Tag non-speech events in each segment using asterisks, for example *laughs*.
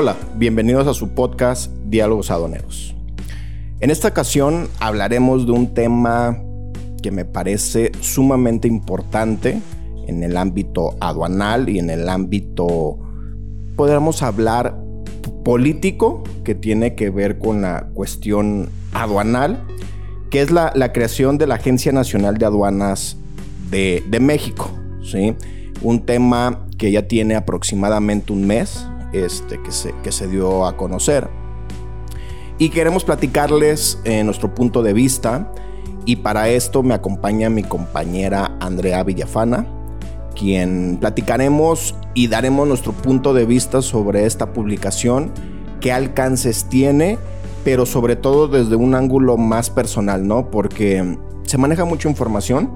Hola, bienvenidos a su podcast Diálogos Aduaneros. En esta ocasión hablaremos de un tema que me parece sumamente importante en el ámbito aduanal y en el ámbito, podríamos hablar, político, que tiene que ver con la cuestión aduanal, que es la, creación de la Agencia Nacional de Aduanas de, México. ¿sí? Un tema que ya tiene aproximadamente un mes este, que, se, que se dio a conocer. Y queremos platicarles eh, nuestro punto de vista. Y para esto me acompaña mi compañera Andrea Villafana, quien platicaremos y daremos nuestro punto de vista sobre esta publicación, qué alcances tiene, pero sobre todo desde un ángulo más personal, ¿no? Porque se maneja mucha información,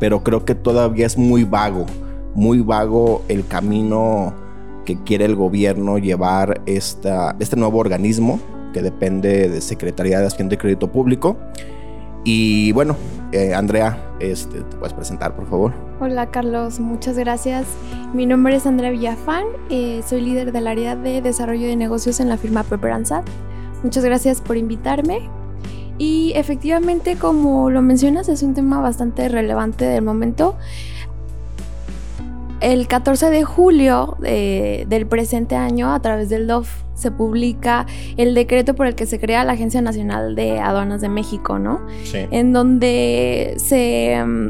pero creo que todavía es muy vago, muy vago el camino que quiere el gobierno llevar esta, este nuevo organismo que depende de Secretaría de Hacienda y Crédito Público. Y bueno, eh, Andrea, este, te puedes presentar, por favor. Hola, Carlos, muchas gracias. Mi nombre es Andrea Villafán, eh, soy líder del área de desarrollo de negocios en la firma Peperanzat. Muchas gracias por invitarme. Y efectivamente, como lo mencionas, es un tema bastante relevante del momento. El 14 de julio del presente año, a través del DOF, se publica el decreto por el que se crea la Agencia Nacional de Aduanas de México, ¿no? Sí. En donde se, mm,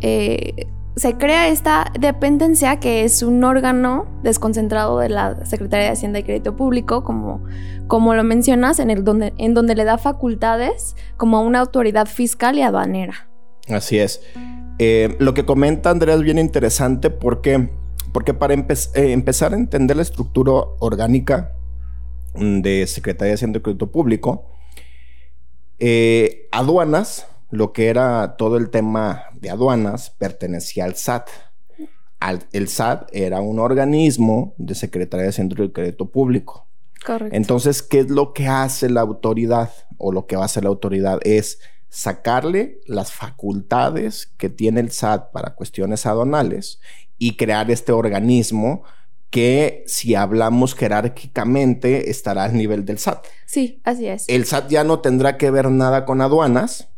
eh, se crea esta dependencia que es un órgano desconcentrado de la Secretaría de Hacienda y Crédito Público, como, como lo mencionas, en, el donde, en donde le da facultades como a una autoridad fiscal y aduanera. Así es. Eh, lo que comenta Andrea es bien interesante porque, porque para eh, empezar a entender la estructura orgánica de Secretaría de Hacienda y Crédito Público, eh, aduanas, lo que era todo el tema de aduanas, pertenecía al SAT. el SAT era un organismo de Secretaría de Hacienda y Crédito Público. Correcto. Entonces, ¿qué es lo que hace la autoridad o lo que va a hacer la autoridad? Es sacarle las facultades que tiene el SAT para cuestiones aduanales y crear este organismo que si hablamos jerárquicamente estará al nivel del SAT. Sí, así es. El SAT ya no tendrá que ver nada con aduanas,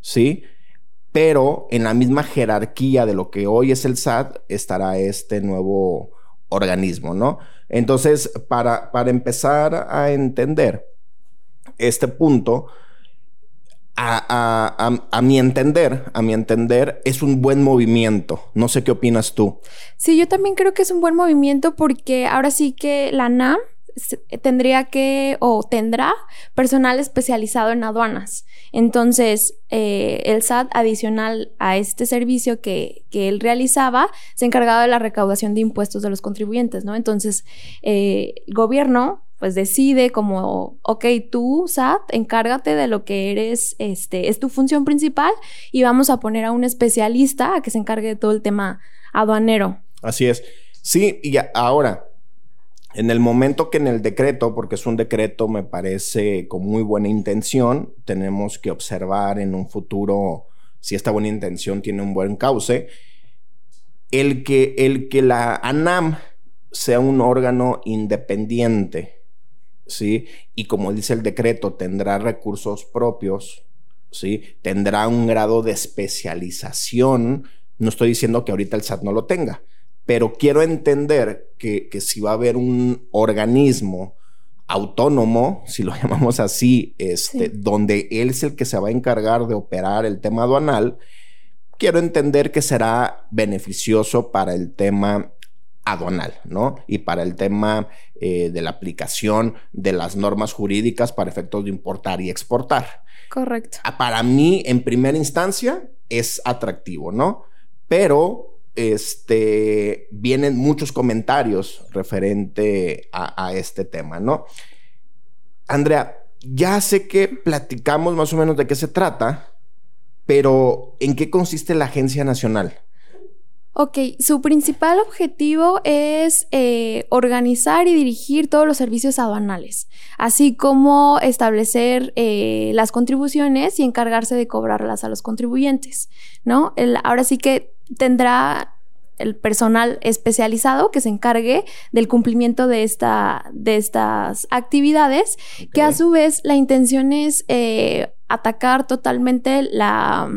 ¿sí? Pero en la misma jerarquía de lo que hoy es el SAT estará este nuevo organismo, ¿no? Entonces, para, para empezar a entender este punto, a, mi entender, a mi entender, es un buen movimiento. No sé qué opinas tú. Sí, yo también creo que es un buen movimiento porque ahora sí que la NAM tendría que o tendrá personal especializado en aduanas. Entonces, eh, el SAT, adicional a este servicio que, que, él realizaba, se encargaba de la recaudación de impuestos de los contribuyentes, ¿no? Entonces, eh, el gobierno pues decide como, ok, tú, SAT, encárgate de lo que eres, este, es tu función principal y vamos a poner a un especialista a que se encargue de todo el tema aduanero. Así es. Sí, y ahora, en el momento que en el decreto, porque es un decreto, me parece con muy buena intención, tenemos que observar en un futuro si esta buena intención tiene un buen cauce, el que, el que la ANAM sea un órgano independiente ¿sí? Y como dice el decreto, tendrá recursos propios, ¿sí? Tendrá un grado de especialización. No estoy diciendo que ahorita el SAT no lo tenga, pero quiero entender que, si va a haber un organismo autónomo, si lo *laughs* llamamos así, este, donde él es el que se va a encargar de operar el tema aduanal, quiero entender que será beneficioso para el tema aduanal, ¿no? Y para el tema eh, de la aplicación de las normas jurídicas para efectos de importar y exportar. Correcto. Ah, para mí, en primera instancia, es atractivo, ¿no? Pero este, vienen muchos comentarios referente a, a este tema, ¿no? Andrea, ya sé que platicamos más o menos de qué se trata, pero ¿en qué consiste la Agencia Nacional? Ok, su principal objetivo es eh, organizar y dirigir todos los servicios aduanales, así como establecer eh, las contribuciones y encargarse de cobrarlas a los contribuyentes, ¿no? ahora sí que tendrá el personal especializado que se encargue del cumplimiento de, esta, de estas actividades, que a su vez la intención es eh, atacar totalmente la,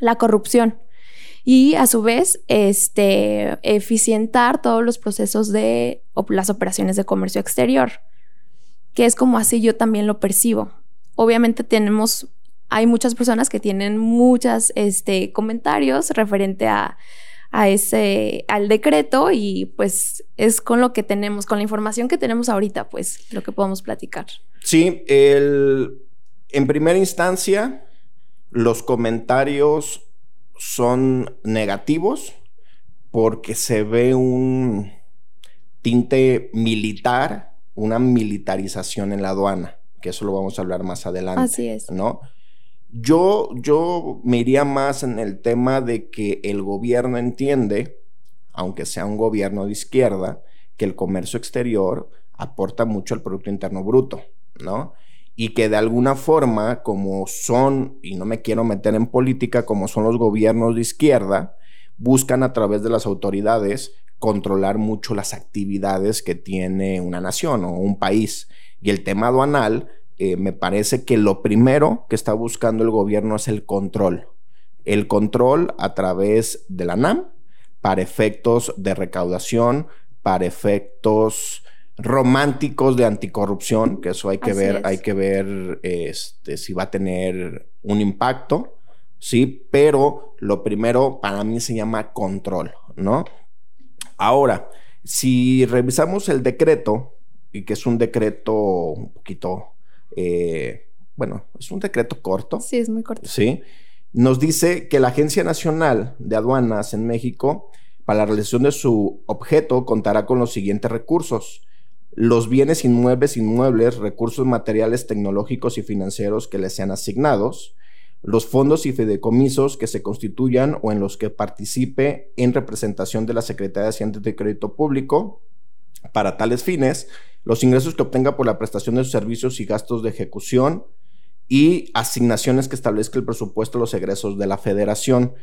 la corrupción y a su vez este, eficientar todos los procesos de las operaciones de comercio exterior, que es como así yo también lo percibo. Obviamente tenemos, hay muchas personas que tienen muchos este, comentarios referente a, a ese, al decreto y pues es con lo que tenemos, con la información que tenemos ahorita, pues lo que podemos platicar. Sí, el, en primera instancia, los comentarios son negativos porque se ve un tinte militar, una militarización en la aduana, que eso lo vamos a hablar más adelante. Así es. ¿No? Yo, yo me iría más en el tema de que el gobierno entiende, aunque sea un gobierno de izquierda, que el comercio exterior aporta mucho al Producto Interno Bruto, ¿no? Y que de alguna forma, como son, y no me quiero meter en política, como son los gobiernos de izquierda, buscan a través de las autoridades controlar mucho las actividades que tiene una nación o un país. Y el tema aduanal eh, me parece que lo primero que está buscando el gobierno es el control. El control a través de la NAM para efectos de recaudación, para efectos románticos de anticorrupción, que eso hay que ver, hay que ver este, si va a tener un impacto, sí, pero lo primero para mí se llama control, ¿no? Ahora, si revisamos el decreto, y que es un decreto un poquito eh, bueno, es un decreto corto. Sí, es muy corto. Sí. Nos dice que la Agencia Nacional de Aduanas en México, para la realización de su objeto, contará con los siguientes recursos. Los bienes inmuebles, inmuebles, recursos materiales, tecnológicos y financieros que les sean asignados, los fondos y fideicomisos que se constituyan o en los que participe en representación de la Secretaría de Hacienda de Crédito Público para tales fines, los ingresos que obtenga por la prestación de sus servicios y gastos de ejecución y asignaciones que establezca el presupuesto de los egresos de la federación.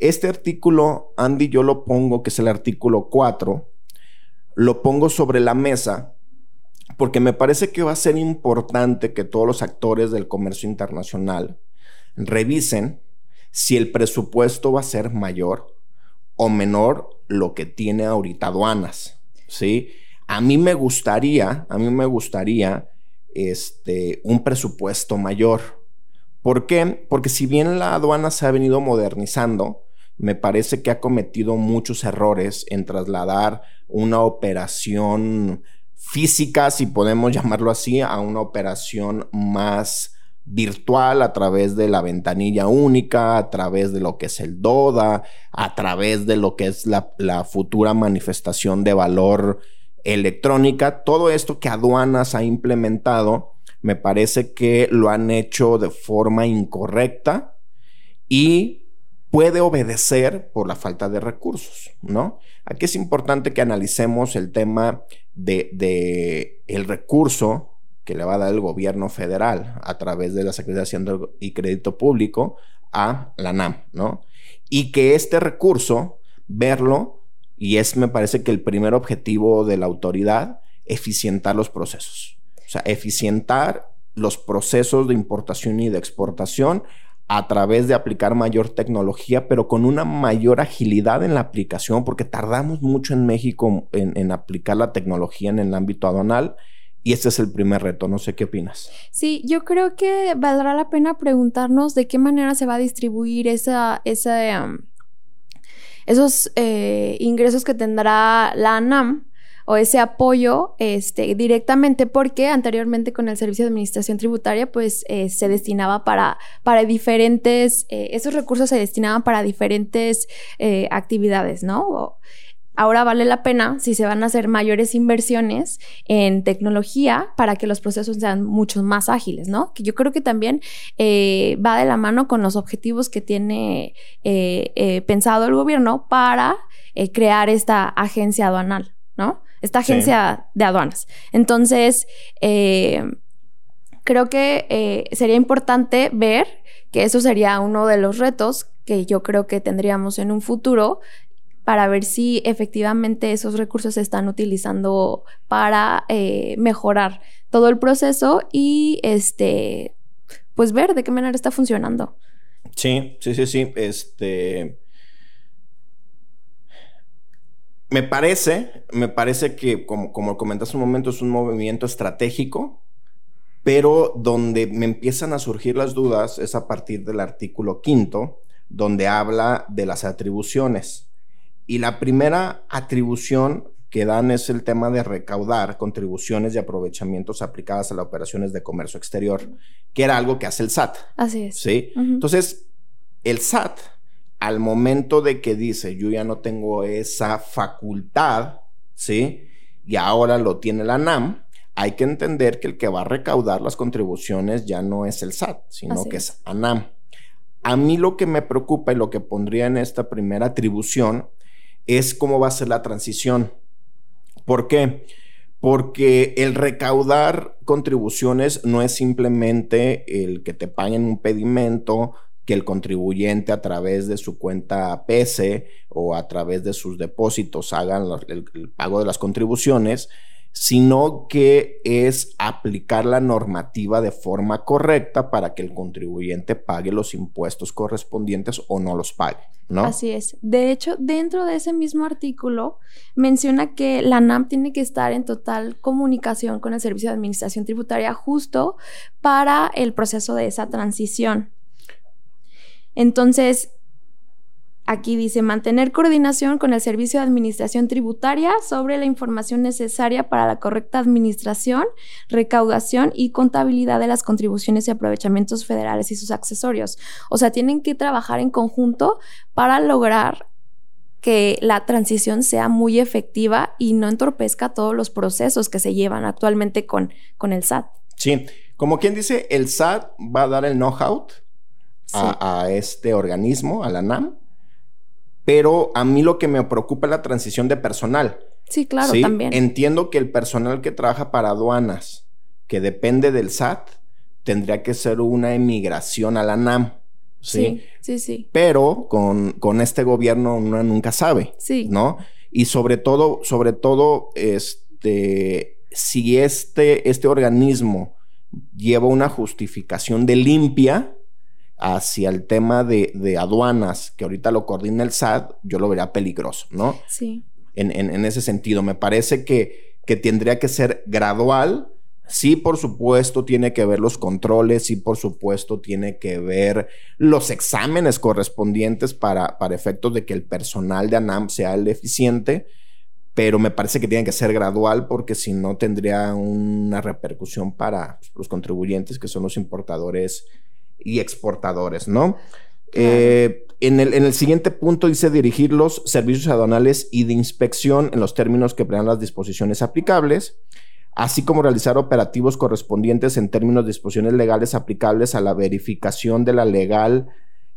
Este artículo, Andy, yo lo pongo, que es el artículo 4, lo pongo sobre la mesa porque me parece que va a ser importante que todos los actores del comercio internacional revisen si el presupuesto va a ser mayor o menor lo que tiene ahorita aduanas, ¿sí? A mí me gustaría, a mí me gustaría este, un presupuesto mayor. ¿Por qué? Porque si bien la aduana se ha venido modernizando, me parece que ha cometido muchos errores en trasladar una operación física, si podemos *laughs* llamarlo así, a una operación más virtual a través de la ventanilla única, a través de lo que es el DODA, a través de lo que es la, la futura manifestación de valor electrónica, todo esto que aduanas ha implementado, me parece que lo han hecho de forma incorrecta y puede obedecer por la falta de recursos, ¿no? Aquí es importante que analicemos el tema de, el recurso que le va a dar el gobierno federal a través de la Secretaría de Hacienda y Crédito Público a la NAM, ¿no? Y que este recurso, verlo y es, me parece que el primer objetivo de la autoridad, eficientar los procesos. O sea, eficientar los procesos de importación y de exportación a través de aplicar mayor tecnología, pero con una mayor agilidad en la aplicación, porque tardamos mucho en México en, aplicar la tecnología en el ámbito aduanal. Y este es el primer reto, no sé qué opinas. Sí, yo creo que valdrá la pena preguntarnos de qué manera se va a distribuir esa, esa um, esos eh, ingresos que tendrá la ANAM o ese apoyo este, directamente porque anteriormente con el Servicio de Administración Tributaria pues eh, se destinaba para, para diferentes, eh, esos recursos se destinaban para diferentes actividades, ¿no? Ahora vale la pena si se van a hacer mayores inversiones en tecnología para que los procesos sean mucho más ágiles, ¿no? Que yo creo que también eh, va de la mano con los objetivos que tiene eh, eh, pensado el gobierno para crear esta agencia aduanal, ¿no? Esta agencia de aduanas. Entonces, creo que sería importante ver que eso sería uno de los retos que yo creo que tendríamos en un futuro para ver si efectivamente esos recursos se están utilizando para eh, mejorar todo el proceso y este, pues ver de qué manera está funcionando. Sí, sí, sí, sí. Este. Me parece, me parece que, como, como comentaste un momento, es un movimiento estratégico, pero donde me empiezan a surgir las dudas es a partir del artículo quinto, donde habla de las atribuciones. Y la primera atribución que dan es el tema de recaudar contribuciones y aprovechamientos aplicadas a las operaciones de comercio exterior, que era algo que hace el SAT. Así es. Sí. Entonces, el SAT, al momento de que dice, yo ya no tengo esa facultad, ¿sí? Y ahora lo tiene la NAM, hay que entender que el que va a recaudar las contribuciones ya no es el SAT, sino que es ANAM. A mí lo que me preocupa y lo que pondría en esta primera atribución es cómo va a ser la transición. ¿Por qué? Porque el recaudar contribuciones no es simplemente el que te paguen un pedimento, que el contribuyente a través de su cuenta PC o a través de sus depósitos hagan el, el pago de las contribuciones, sino que es aplicar la normativa de forma correcta para que el contribuyente pague los impuestos correspondientes o no los pague, ¿no? Así es. De hecho, dentro de ese mismo artículo menciona que la NAM tiene que estar en total comunicación con el Servicio de Administración Tributaria justo para el proceso de esa transición. Entonces, Aquí dice mantener coordinación con el Servicio de Administración Tributaria sobre la información necesaria para la correcta administración, recaudación y contabilidad de las contribuciones y aprovechamientos federales y sus accesorios. O sea, tienen que trabajar en conjunto para lograr que la transición sea muy efectiva y no entorpezca todos los procesos que se llevan actualmente con, con el SAT. Sí, como quien dice, el SAT va a dar el know-how a, a este organismo, a la NAM, pero a mí lo que me preocupa es la transición de personal. Sí, claro, también. Entiendo que el personal que trabaja para aduanas, que depende del SAT, tendría que ser una emigración a la NAM. Sí, sí, sí. Pero con, con este gobierno uno nunca sabe. Sí. ¿No? Y sobre todo, sobre todo, este, si este, este organismo lleva una justificación de limpia, hacia el tema de, aduanas, que ahorita lo coordina el SAT, yo lo vería peligroso, ¿no? Sí. En, ese sentido, me parece que, que tendría que ser gradual. Sí, por supuesto, tiene que ver los controles, sí, por supuesto, tiene que ver los exámenes correspondientes para, para efectos de que el personal de ANAM sea el eficiente, pero me parece que tiene que ser gradual porque si no tendría una repercusión para los contribuyentes que son los importadores y exportadores, ¿no? Eh, en, el, en, el, siguiente punto dice dirigir los servicios aduanales y de inspección en los términos que prean las disposiciones aplicables, así como realizar operativos correspondientes en términos de disposiciones legales aplicables a la verificación de la legal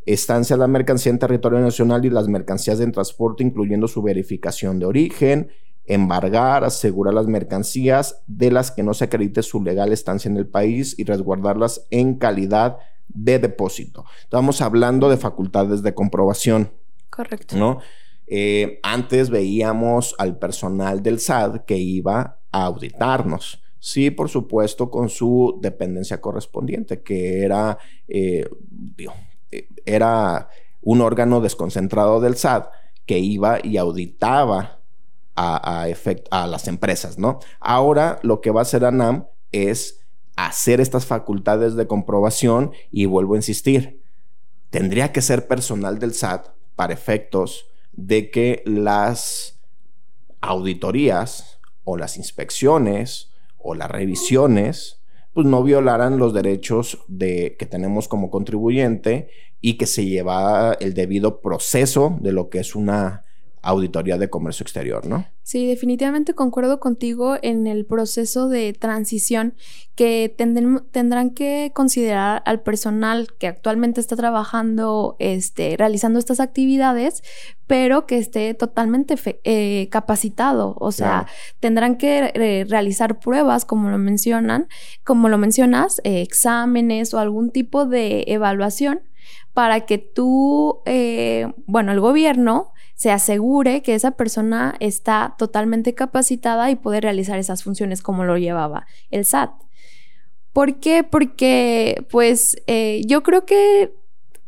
estancia de la mercancía en territorio nacional y las mercancías en transporte, incluyendo su verificación de origen, embargar, asegurar las mercancías de las que no se acredite su legal estancia en el país y resguardarlas en calidad de depósito. Estamos hablando de facultades de comprobación. Correcto. ¿No? Eh, antes veíamos al personal del SAT que iba a auditarnos. Sí, por supuesto, con su dependencia correspondiente, que era, eh, eh, era un órgano desconcentrado del SAT que iba y auditaba a, a, a las empresas, ¿no? Ahora lo que va a hacer ANAM es hacer estas facultades de comprobación y vuelvo a insistir, tendría que ser personal del SAT para efectos de que las auditorías o las inspecciones o las revisiones pues no violaran los derechos de que tenemos como contribuyente y que se lleva el debido proceso de lo que es una auditoría de comercio exterior, ¿no? Sí, definitivamente concuerdo contigo en el proceso de transición que tendrán que considerar al personal que actualmente está trabajando, este, realizando estas actividades, pero que esté totalmente eh, capacitado. O sea, tendrán que eh, realizar pruebas, como lo mencionan, como lo mencionas, eh, exámenes o algún tipo de evaluación para que tú, eh, bueno, el gobierno se asegure que esa persona está totalmente capacitada y puede realizar esas funciones como lo llevaba el SAT. ¿Por qué? Porque, pues, eh, yo creo que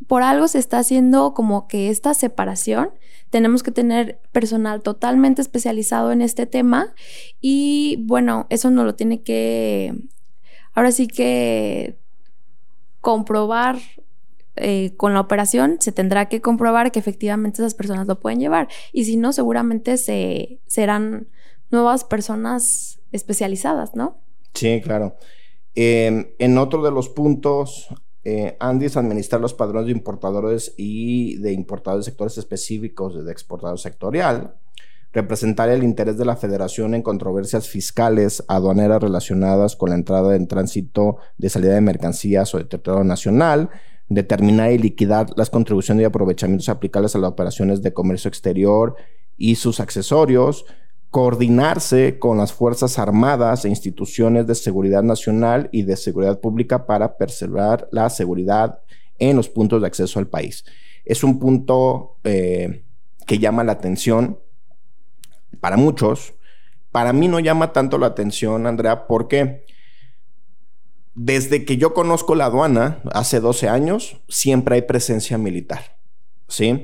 por algo se está haciendo como que esta separación. Tenemos que tener personal totalmente especializado en este tema y bueno, eso no lo tiene que, ahora sí que comprobar eh, con la operación, se tendrá que comprobar que efectivamente esas personas lo pueden llevar y si no, seguramente se, serán nuevas personas especializadas, ¿no? Sí, claro. en otro de los puntos eh, Andy administrar los padrones de importadores y de importadores de sectores específicos de exportador sectorial, representar el interés de la federación en controversias fiscales aduaneras relacionadas con la entrada en tránsito de salida de mercancías o de territorio nacional, determinar y liquidar las contribuciones y aprovechamientos aplicables a las operaciones de comercio exterior y sus accesorios, coordinarse con las Fuerzas Armadas e instituciones de seguridad nacional y de seguridad pública para preservar la seguridad en los puntos de acceso al país. Es un punto eh, que llama la atención para muchos. Para mí no llama tanto la atención, Andrea, porque desde que yo conozco la aduana, hace 12 años, siempre hay presencia militar, ¿sí?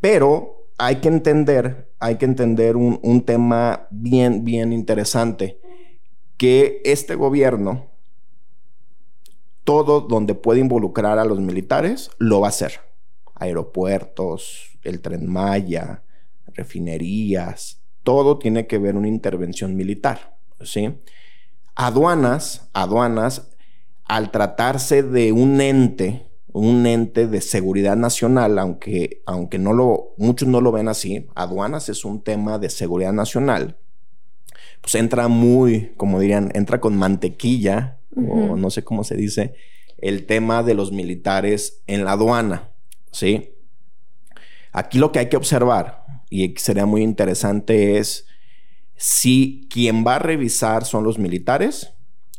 Pero hay que entender, hay que entender un, tema bien, bien interesante, que este gobierno, todo donde puede involucrar a los militares, lo va a hacer. Aeropuertos, el tren Maya, refinerías, todo tiene que ver una intervención militar, ¿sí? Aduanas, aduanas, al tratarse de un ente un ente de seguridad nacional, aunque, aunque no lo, muchos no lo ven así, aduanas es un tema de seguridad nacional, pues entra muy, como dirían, entra con mantequilla, o no sé cómo se dice, el tema de los militares en la aduana, ¿sí? Aquí lo que hay que observar, y sería muy interesante, es si quien va a revisar son los militares,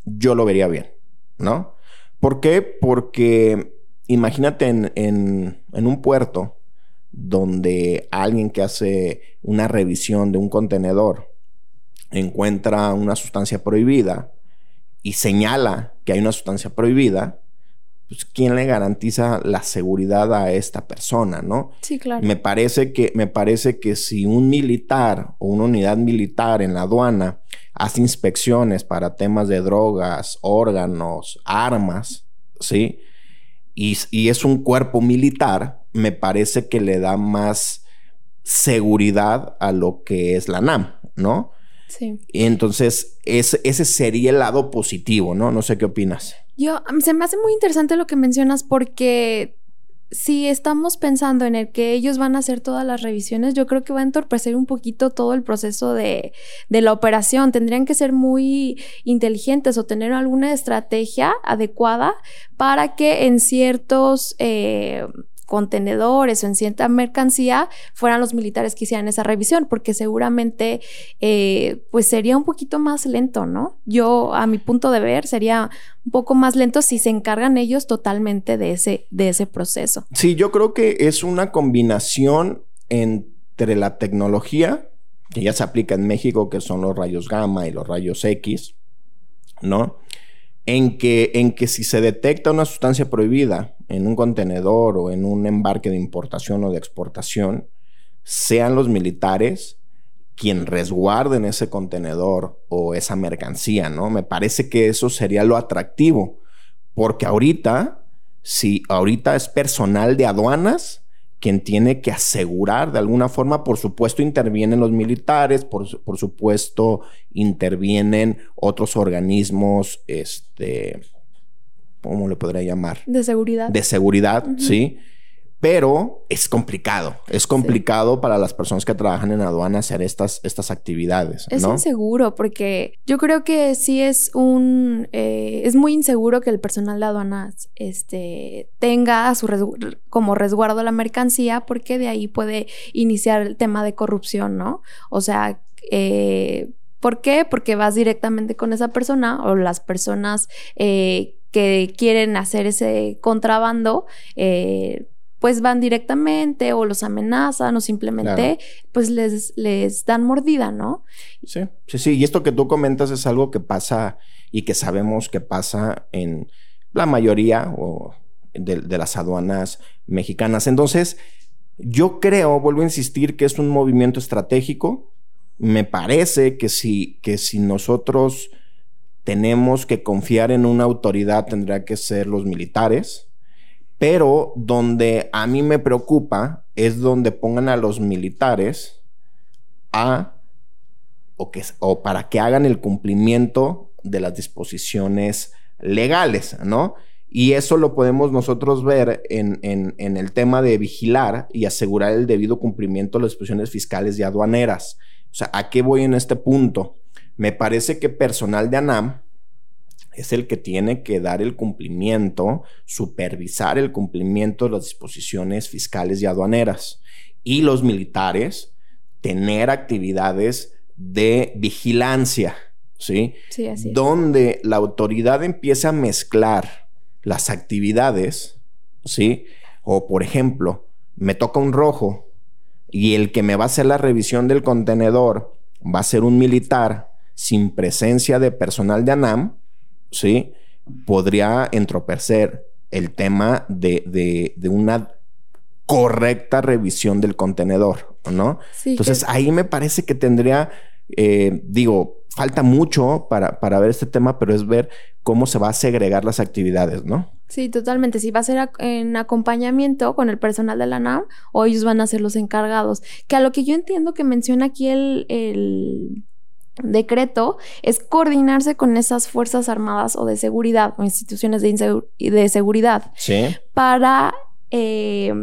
yo lo vería bien, ¿no? ¿Por qué? Porque imagínate en, un puerto donde alguien que hace una revisión de un contenedor encuentra una sustancia prohibida y señala que hay una sustancia prohibida, pues ¿quién le garantiza la seguridad a esta persona, no? Sí, claro. Me parece que, me parece que si un militar o una unidad militar en la aduana hace inspecciones para temas de drogas, órganos, armas, ¿sí? y, es un cuerpo militar, me parece que le da más seguridad a lo que es la NAM, ¿no? Sí. Y entonces, ese, ese sería el lado positivo, ¿no? No sé qué opinas. Yo, se me hace muy interesante lo que mencionas porque si estamos pensando en el que ellos van a hacer todas las revisiones, yo creo que va a entorpecer un poquito todo el proceso de, de, la operación. Tendrían que ser muy inteligentes o tener alguna estrategia adecuada para que en ciertos... Eh, contenedores o en cierta mercancía fueran los militares que hicieran esa revisión, porque seguramente eh, pues sería un poquito más lento, ¿no? Yo, a mi punto de ver, sería un poco más lento si se encargan ellos totalmente de ese, de ese proceso. Sí, yo creo que es una combinación entre la tecnología, que ya se aplica en México, que son los rayos gamma y los rayos X, ¿no? En que, en que si se detecta una sustancia prohibida en un contenedor o en un embarque de importación o de exportación, sean los militares quien resguarden ese contenedor o esa mercancía, ¿no? Me parece que eso sería lo atractivo, porque ahorita, si ahorita es personal de aduanas, quien tiene que asegurar de alguna forma, por supuesto intervienen los militares, por, supuesto intervienen otros organismos, este, ¿cómo le podría llamar? De seguridad. De seguridad, sí pero es complicado. Es complicado para las personas que trabajan en aduana hacer estas, estas actividades. Es inseguro porque yo creo que sí es un... Eh, es muy inseguro que el personal de aduanas este, tenga su como resguardo la mercancía porque de ahí puede iniciar el tema de corrupción, ¿no? O sea... Eh, ¿Por qué? Porque vas directamente con esa persona o las personas eh, que quieren hacer ese contrabando, eh, pues van directamente o los amenazan o simplemente pues les, les dan mordida, ¿no? Sí, sí, sí. Y esto que tú comentas es algo que pasa y que sabemos que pasa en la mayoría de, de las aduanas mexicanas. Entonces, yo creo, vuelvo a insistir, que es un movimiento estratégico. Me parece que si, que si nosotros tenemos que confiar en una autoridad, tendría que ser los militares. Pero donde a mí me preocupa es donde pongan a los militares a o, que, o para que hagan el cumplimiento de las disposiciones legales, ¿no? Y eso lo podemos nosotros ver en, en, el tema de vigilar y asegurar el debido cumplimiento de las disposiciones fiscales y aduaneras. O sea, ¿a qué voy en este punto? Me parece que personal de ANAM es el que tiene que dar el cumplimiento, supervisar el cumplimiento de las disposiciones fiscales y aduaneras. Y los militares tener actividades de vigilancia, ¿sí? Sí, así Donde la autoridad empieza a mezclar las actividades, ¿sí? O por ejemplo, me toca un rojo y el que me va a hacer la revisión del contenedor va a ser un militar sin presencia de personal de ANAM, ¿sí? Podría entropecer el tema de, una correcta revisión del contenedor, ¿no? Entonces ahí me parece que tendría, eh, digo, falta mucho para, para, ver este tema, pero es ver cómo se va a segregar las actividades, ¿no? Sí, totalmente. Si va a ser en acompañamiento con el personal de la NAM o ellos van a ser los encargados. Que a lo que yo entiendo que menciona aquí el decreto es coordinarse con esas fuerzas armadas o de seguridad o instituciones de, de seguridad para eh,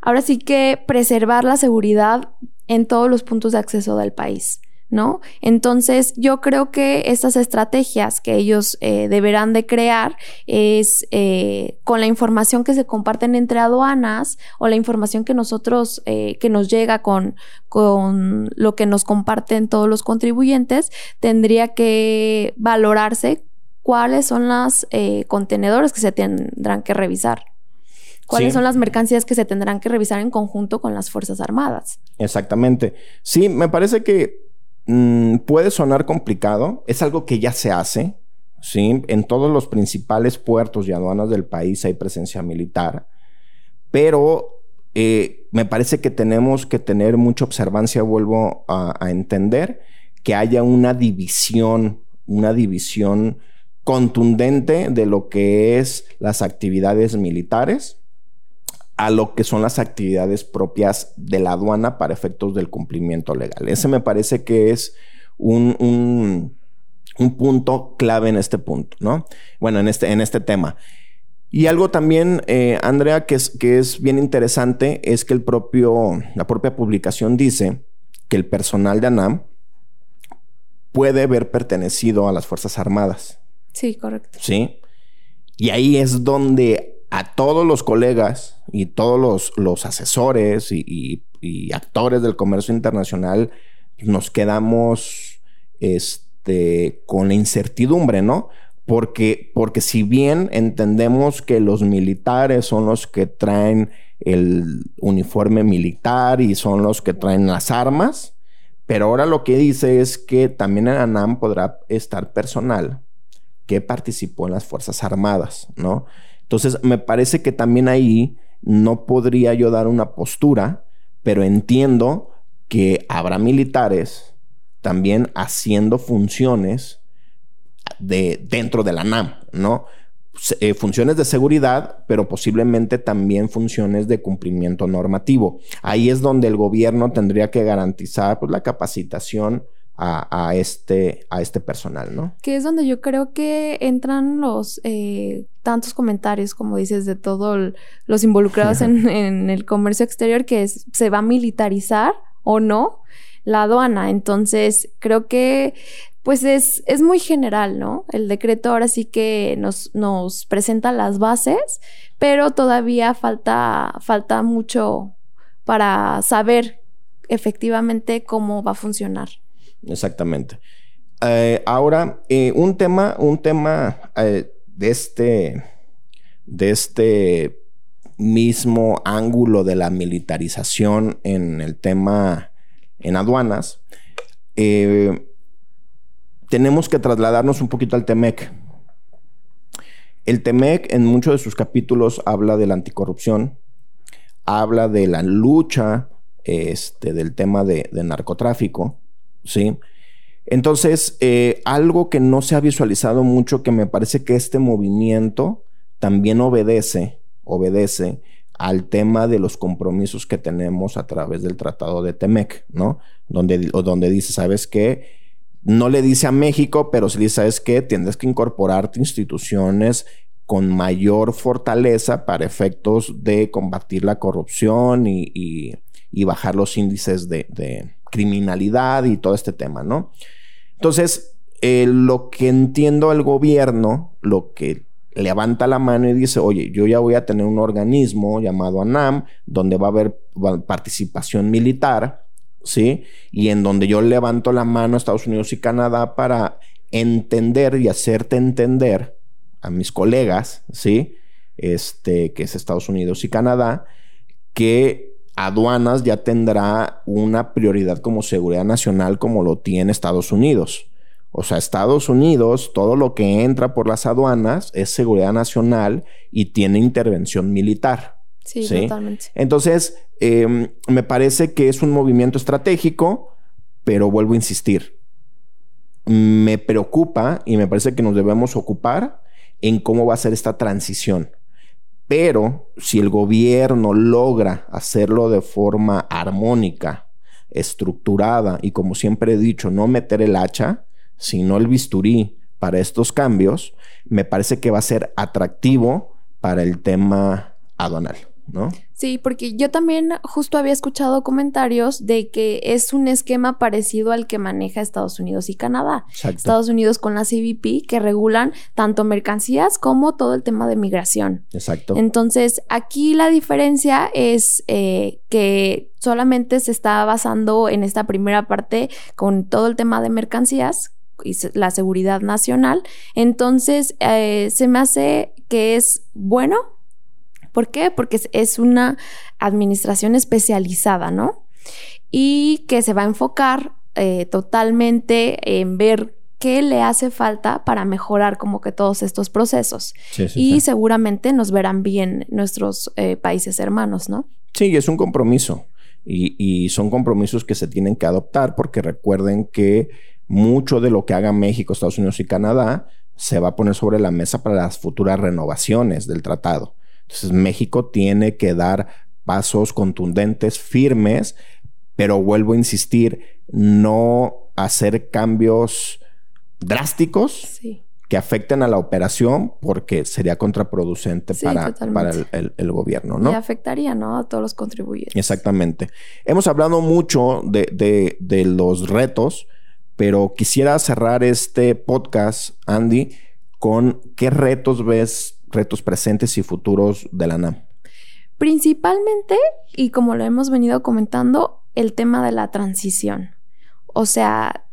ahora sí que preservar la seguridad en todos los puntos de acceso del país. ¿No? Entonces, yo creo que estas estrategias que ellos eh, deberán de crear es eh, con la información que se comparten entre aduanas o la información que nosotros, eh, que nos llega con, con lo que nos comparten todos los contribuyentes, tendría que valorarse cuáles son los contenedores que se tendrán que revisar. ¿Cuáles son las mercancías que se tendrán que revisar en conjunto con las Fuerzas Armadas? Exactamente. Sí, me parece que Mm, puede sonar complicado, es algo que ya se hace, ¿sí? En todos los principales puertos y aduanas del país hay presencia militar, pero eh, me parece que tenemos que tener mucha observancia, vuelvo a, a entender, que haya una división, una división contundente de lo que es las actividades militares a lo que son las actividades propias de la aduana para efectos del cumplimiento legal. Ese me parece que es un, un, punto clave en este punto, ¿no? Bueno, en este, en este tema. Y algo también, eh, Andrea, que es, que es bien interesante, es que el propio, la propia publicación dice que el personal de ANAM puede haber pertenecido a las Fuerzas Armadas. Sí, correcto. Sí. Y ahí es donde a todos los colegas y todos los, asesores y, actores del comercio internacional nos quedamos este, con la incertidumbre, ¿no? Porque, porque si bien entendemos que los militares son los que traen el uniforme militar y son los que traen las armas, pero ahora lo que dice es que también en ANAM podrá estar personal que participó en las Fuerzas Armadas, ¿no? Entonces, me parece que también ahí no podría yo dar una postura, pero entiendo que habrá militares también haciendo funciones de, dentro de la NAM, ¿no? Eh, funciones de seguridad, pero posiblemente también funciones de cumplimiento normativo. Ahí es donde el gobierno tendría que garantizar pues, la capacitación a, este, a este personal, ¿no? Que es donde yo creo que entran los eh, tantos comentarios, como dices, de todos los involucrados *laughs* en, el comercio exterior, que se va a militarizar o no la aduana. Entonces, creo que pues es, es muy general, ¿no? El decreto ahora sí que nos, nos presenta las bases, pero todavía falta, falta mucho para saber efectivamente cómo va a funcionar. Exactamente. Eh, ahora, eh, un tema, un tema eh, de este, de este mismo ángulo de la militarización en el tema en aduanas, tenemos que trasladarnos un poquito al TEMEC. El TEMEC en muchos de sus capítulos habla de la anticorrupción, habla de la lucha este, del tema de, narcotráfico, ¿sí? Entonces, eh, algo que no se ha visualizado mucho, que me parece que este movimiento también obedece, obedece al tema de los compromisos que tenemos a través del Tratado de Temec, ¿no? Donde, donde dice, ¿sabes qué? No le dice a México, pero sí le dice, ¿sabes qué? Tienes que incorporarte instituciones con mayor fortaleza para efectos de combatir la corrupción y, bajar los índices de, criminalidad y todo este tema, ¿no? Entonces, eh, lo que entiendo el gobierno, lo que levanta la mano y dice, oye, yo ya voy a tener un organismo llamado ANAM, donde va a haber participación militar, ¿sí? Y en donde yo levanto la mano a Estados Unidos y Canadá para entender y hacerte entender a mis colegas, ¿sí? Este, que es Estados Unidos y Canadá, que aduanas ya tendrá una prioridad como seguridad nacional como lo tiene Estados Unidos. O sea, Estados Unidos, todo lo que entra por las aduanas es seguridad nacional y tiene intervención militar. Sí, totalmente. Entonces, em, me parece que es un movimiento estratégico, pero vuelvo a insistir. Me preocupa y me parece que nos debemos ocupar en cómo va a ser esta transición. Pero si el gobierno logra hacerlo de forma armónica, estructurada y como siempre he dicho, no meter el hacha, sino el bisturí para estos cambios, me parece que va a ser atractivo para el tema aduanal. ¿No? Sí, porque yo también justo había escuchado comentarios de que es un esquema parecido al que maneja Estados Unidos y Canadá. Estados Unidos con la CBP que regulan tanto mercancías como todo el tema de migración. Exacto. Entonces, aquí la diferencia es eh, que solamente se está basando en esta primera parte con todo el tema de mercancías y la seguridad nacional. Entonces, eh, se me hace que es bueno ¿Por qué? Porque es una administración especializada, ¿no? Y que se va a enfocar eh, totalmente en ver qué le hace falta para mejorar como que todos estos procesos. y seguramente nos verán bien nuestros eh, países hermanos, ¿no? Sí, es un compromiso. Y, y, son compromisos que se tienen que adoptar porque recuerden que mucho de lo que haga México, Estados Unidos y Canadá se va a poner sobre la mesa para las futuras renovaciones del tratado. Entonces México tiene que dar pasos contundentes, firmes, pero vuelvo a insistir, no hacer cambios drásticos que afecten a la operación porque sería contraproducente para, para el, gobierno, ¿no? Y afectaría, ¿no? A todos los contribuyentes. Exactamente. Hemos hablado mucho de, de los retos, pero quisiera cerrar este podcast, Andy, con qué retos ves retos presentes y futuros de la NAM? Principalmente, y como lo hemos venido comentando, el tema de la transición. O sea,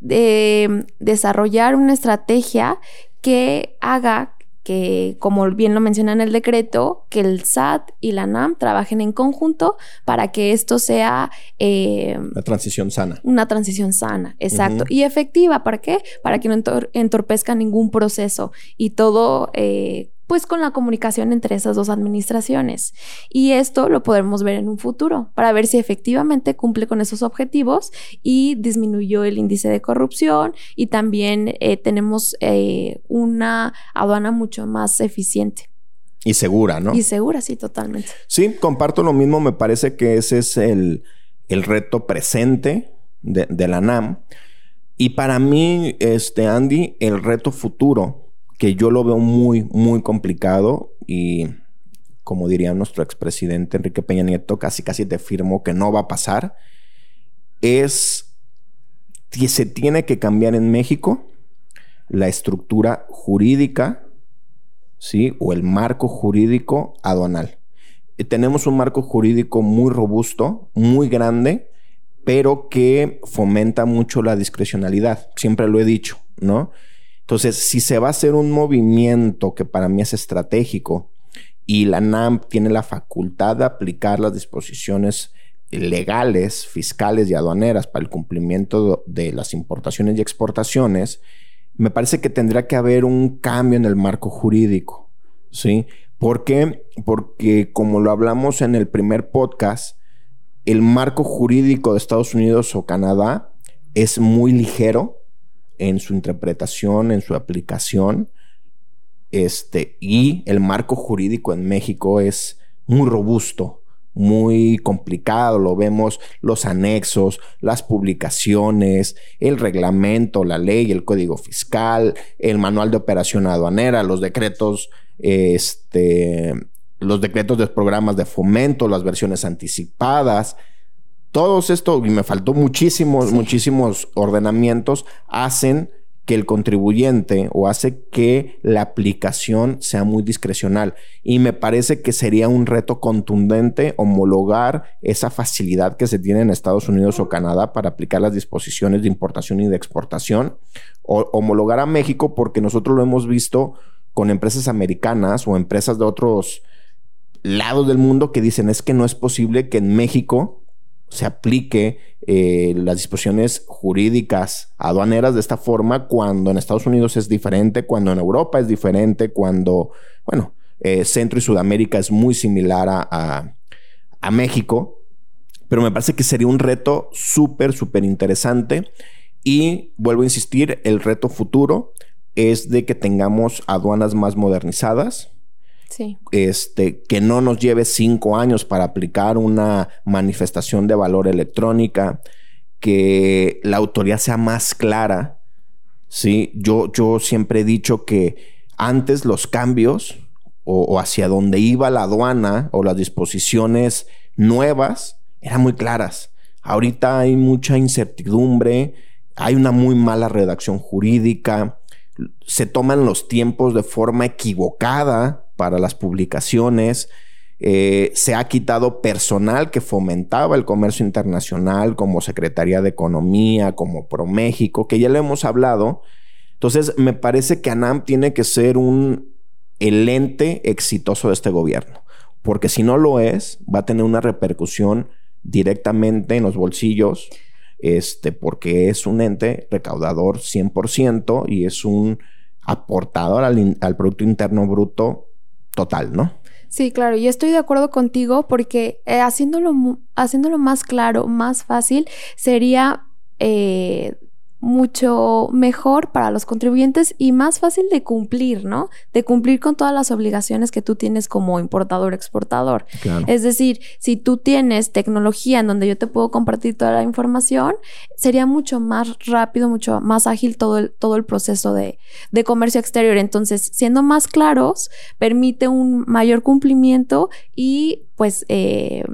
de desarrollar una estrategia que haga que, como bien lo menciona en el decreto, que el SAT y la NAM trabajen en conjunto para que esto sea... Eh, una transición sana. Una transición sana, exacto. Y efectiva, ¿para qué? Para que no entorpezca ningún proceso y todo... Eh, pues con la comunicación entre esas dos administraciones. Y esto lo podremos ver en un futuro para ver si efectivamente cumple con esos objetivos y disminuyó el índice de corrupción y también eh, tenemos eh, una aduana mucho más eficiente. Y segura, ¿no? Y segura, sí, totalmente. Sí, comparto lo mismo. Me parece que ese es el, reto presente de, de, la NAM. Y para mí, este, Andy, el reto futuro que yo lo veo muy, muy complicado y como diría nuestro expresidente Enrique Peña Nieto, casi casi te firmo que no va a pasar, es que se tiene que cambiar en México la estructura jurídica, ¿sí? O el marco jurídico aduanal. tenemos un marco jurídico muy robusto, muy grande, pero que fomenta mucho la discrecionalidad. Siempre lo he dicho, ¿no? Entonces, si se va a hacer un movimiento que para mí es estratégico y la NAM tiene la facultad de aplicar las disposiciones legales, fiscales y aduaneras para el cumplimiento de las importaciones y exportaciones, me parece que tendrá que haber un cambio en el marco jurídico, ¿sí? ¿Por qué? Porque como lo hablamos en el primer podcast, el marco jurídico de Estados Unidos o Canadá es muy ligero en su interpretación, en su aplicación, este, y el marco jurídico en México es muy robusto, muy complicado. Lo vemos los anexos, las publicaciones, el reglamento, la ley, el código fiscal, el manual de operación aduanera, los decretos, este, los decretos de programas de fomento, las versiones anticipadas. Todos esto, y me faltó muchísimos, muchísimos ordenamientos, hacen que el contribuyente o hace que la aplicación sea muy discrecional. Y me parece que sería un reto contundente homologar esa facilidad que se tiene en Estados Unidos o Canadá para aplicar las disposiciones de importación y de exportación. O homologar a México porque nosotros lo hemos visto con empresas americanas o empresas de otros lados del mundo que dicen es que no es posible que en México se aplique eh, las disposiciones jurídicas aduaneras de esta forma cuando en Estados Unidos es diferente, cuando en Europa es diferente, cuando, bueno, eh, Centro y Sudamérica es muy similar a, a México, pero me parece que sería un reto súper, súper interesante. Y vuelvo a insistir, el reto futuro es de que tengamos aduanas más modernizadas, este, que no nos lleve cinco años para aplicar una manifestación de valor electrónica, que la autoridad sea más clara. Sí, yo, yo siempre he dicho que antes los cambios o, hacia donde iba la aduana o las disposiciones nuevas eran muy claras. Ahorita hay mucha incertidumbre, hay una muy mala redacción jurídica, se toman los tiempos de forma equivocada para las publicaciones. Eh, se ha quitado personal que fomentaba el comercio internacional, como Secretaría de Economía, como ProMéxico, que ya le hemos hablado. Entonces, me parece que ANAM tiene que ser un el ente exitoso de este gobierno, porque si no lo es, va a tener una repercusión directamente en los bolsillos, este, porque es un ente recaudador 100% y es un aportador al, al Producto Interno Bruto total, ¿no? Sí, claro, y estoy de acuerdo contigo porque eh, haciéndolo, haciéndolo más claro, más fácil, sería eh, mucho mejor para los contribuyentes y más fácil de cumplir, ¿no? De cumplir con todas las obligaciones que tú tienes como importador exportador. Es decir, si tú tienes tecnología en donde yo te puedo compartir toda la información, sería mucho más rápido, mucho más ágil todo el, todo el proceso de, de comercio exterior. Entonces, siendo más claros, permite un mayor cumplimiento y pues eh,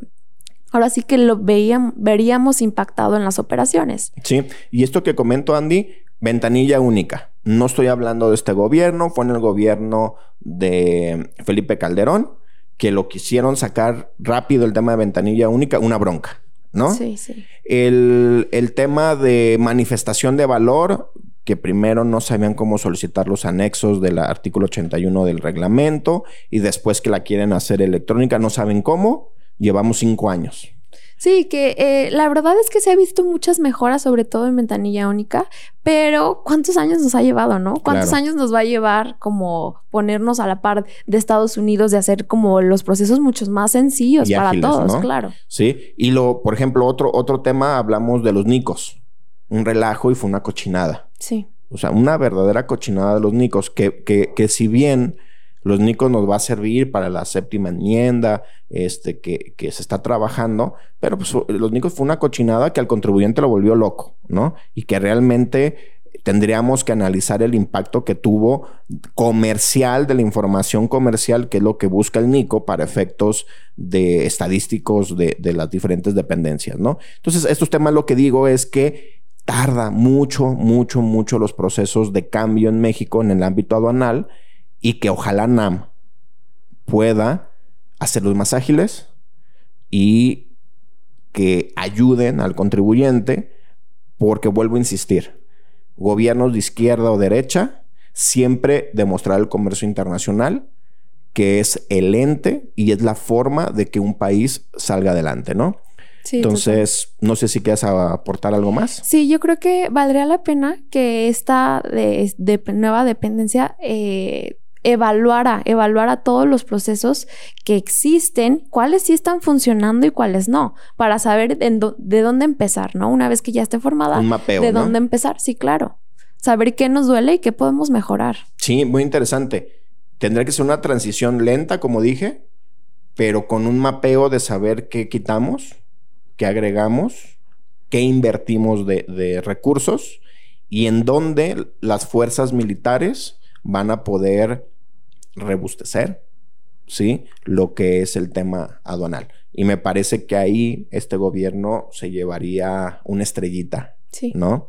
ahora sí que lo veíamos, veríamos impactado en las operaciones. Sí, y esto que comento, Andy, ventanilla única. No estoy hablando de este gobierno, fue en el gobierno de Felipe Calderón que lo quisieron sacar rápido el tema de ventanilla única, una bronca, ¿no? Sí, sí. El, el tema de manifestación de valor, que primero no sabían cómo solicitar los anexos del artículo 81 del reglamento y después que la quieren hacer electrónica, no saben cómo llevamos cinco años. Sí, que eh, la verdad es que se ha visto muchas mejoras, sobre todo en ventanilla única, pero ¿cuántos años nos ha llevado, no? ¿Cuántos años nos va a llevar como ponernos a la par de Estados Unidos, de hacer como los procesos mucho más sencillos para todos, claro? Sí, y lo, por ejemplo, otro, otro tema, hablamos de los nicos. Un relajo y fue una cochinada. Sí. O sea, una verdadera cochinada de los nicos, que, que, que si bien los NICOS nos va a servir para la séptima enmienda este, que, se está trabajando, pero pues los NICOS fue una cochinada que al contribuyente lo volvió loco, ¿no? Y que realmente tendríamos que analizar el impacto que tuvo comercial de la información comercial, que es lo que busca el NICO para efectos de estadísticos de, de las diferentes dependencias, ¿no? Entonces, estos temas lo que digo es que tarda mucho, mucho, mucho los procesos de cambio en México en el ámbito aduanal y que ojalá NAM pueda hacerlos más ágiles y que ayuden al contribuyente, porque vuelvo a insistir, gobiernos de izquierda o derecha, siempre demostrar el comercio internacional que es el ente y es la forma de que un país salga adelante, ¿no? Sí, Entonces, no sé si quieres aportar algo más. Sí, yo creo que valdría la pena que esta de, nueva dependencia eh, evaluara, evaluara todos los procesos que existen, cuáles sí están funcionando y cuáles no, para saber de, dónde empezar, ¿no? Una vez que ya esté formada, Un mapeo, de dónde empezar, sí, claro. Saber qué nos duele y qué podemos mejorar. Sí, muy interesante. Tendrá que ser una transición lenta, como dije, pero con un mapeo de saber qué quitamos, qué agregamos, qué invertimos de, recursos y en dónde las fuerzas militares van a poder rebustecer, ¿sí? Lo que es el tema aduanal. Y me parece que ahí este gobierno se llevaría una estrellita, sí. ¿no?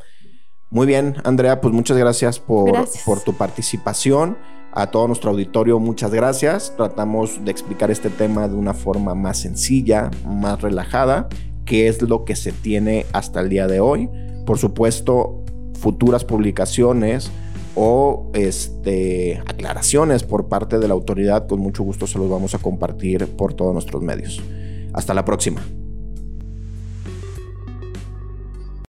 Muy bien, Andrea, pues muchas gracias por, por tu participación. A todo nuestro auditorio, muchas gracias. Tratamos de explicar este tema de una forma más sencilla, más relajada, que es lo que se tiene hasta el día de hoy. Por supuesto, futuras publicaciones o este, aclaraciones por parte de la autoridad, con mucho gusto se los vamos a compartir por todos nuestros medios. Hasta la próxima.